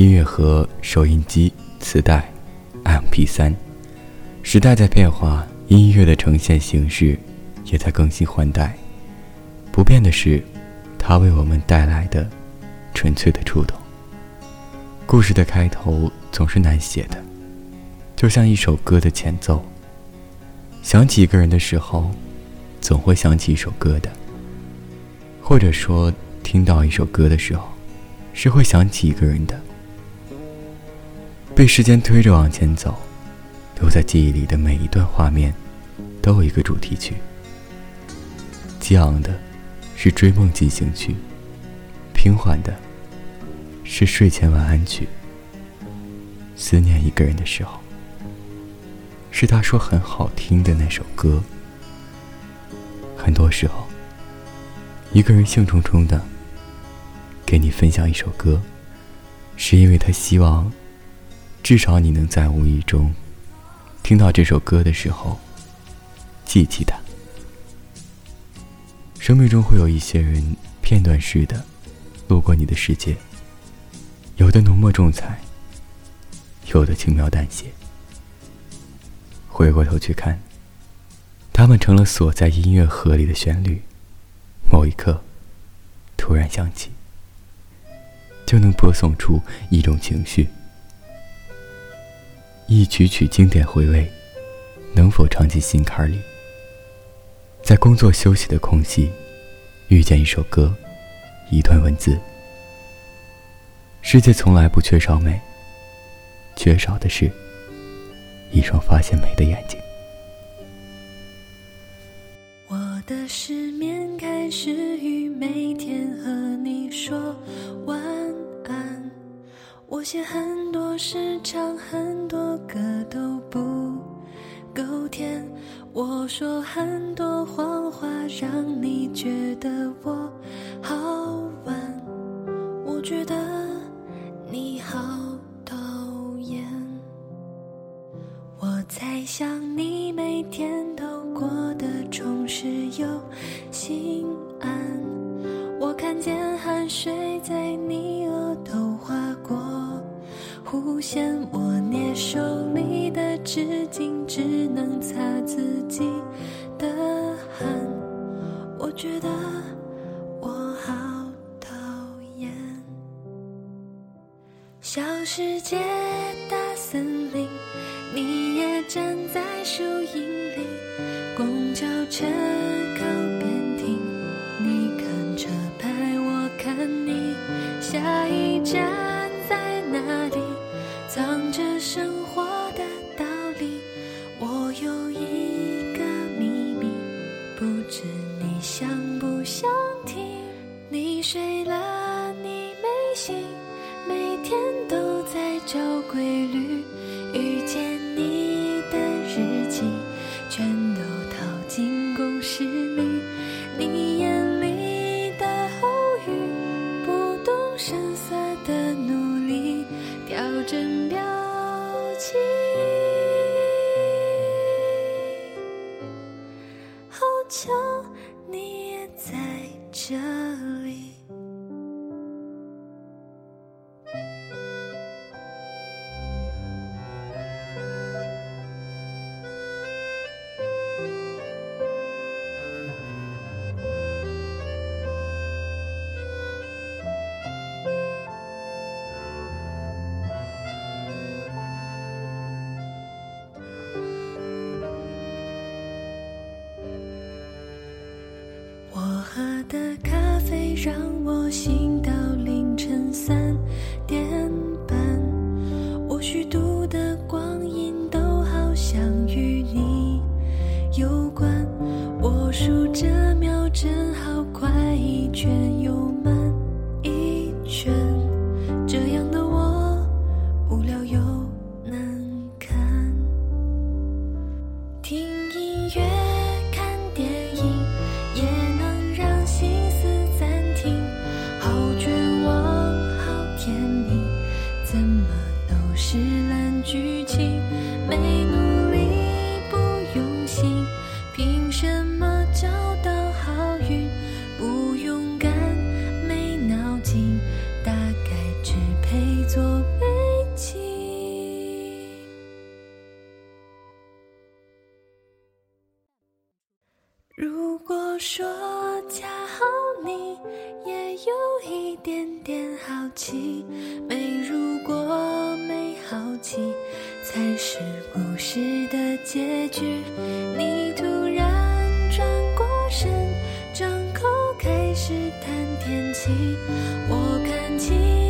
音乐盒、收音机、磁带、MP3，时代在变化，音乐的呈现形式也在更新换代。不变的是，它为我们带来的纯粹的触动。故事的开头总是难写的，就像一首歌的前奏。想起一个人的时候，总会想起一首歌的。或者说，听到一首歌的时候，是会想起一个人的。被时间推着往前走，留在记忆里的每一段画面，都有一个主题曲。激昂的，是追梦进行曲；平缓的，是睡前晚安曲。思念一个人的时候，是他说很好听的那首歌。很多时候。一个人兴冲冲的给你分享一首歌，是因为他希望，至少你能在无意中听到这首歌的时候记起它。生命中会有一些人片段式的路过你的世界，有的浓墨重彩，有的轻描淡写。回过头去看，他们成了锁在音乐盒里的旋律。某一刻，突然想起，就能播送出一种情绪。一曲曲经典回味，能否唱进心坎里？在工作休息的空隙，遇见一首歌，一段文字。世界从来不缺少美，缺少的是一双发现美的眼睛。我的失眠开始于每天和你说晚安。我写很多是，唱很多歌都不够甜。我说很多谎话，让你觉得我好玩。我觉得你好讨厌。我在想你每天都过得充实又心安。我看见汗水在你弧线，我捏手里的纸巾只能擦自己的汗。我觉得我好讨厌。小世界，大森林。你也站在树荫里，公交车靠边停，你看车牌，我看你，下一站睡了，你没醒，每天都在找规律。遇见你的日记，全都套进公式里。你眼里的偶遇，不动声色的努力，调整表情。好巧，你也在这的咖啡让我醒到凌晨三点半，我虚度的光阴都好像与你有关。我数着秒针，好快说恰好你也有一点点好奇。没如果没好奇才是故事的结局。你突然转过身张口开始谈天气。我看清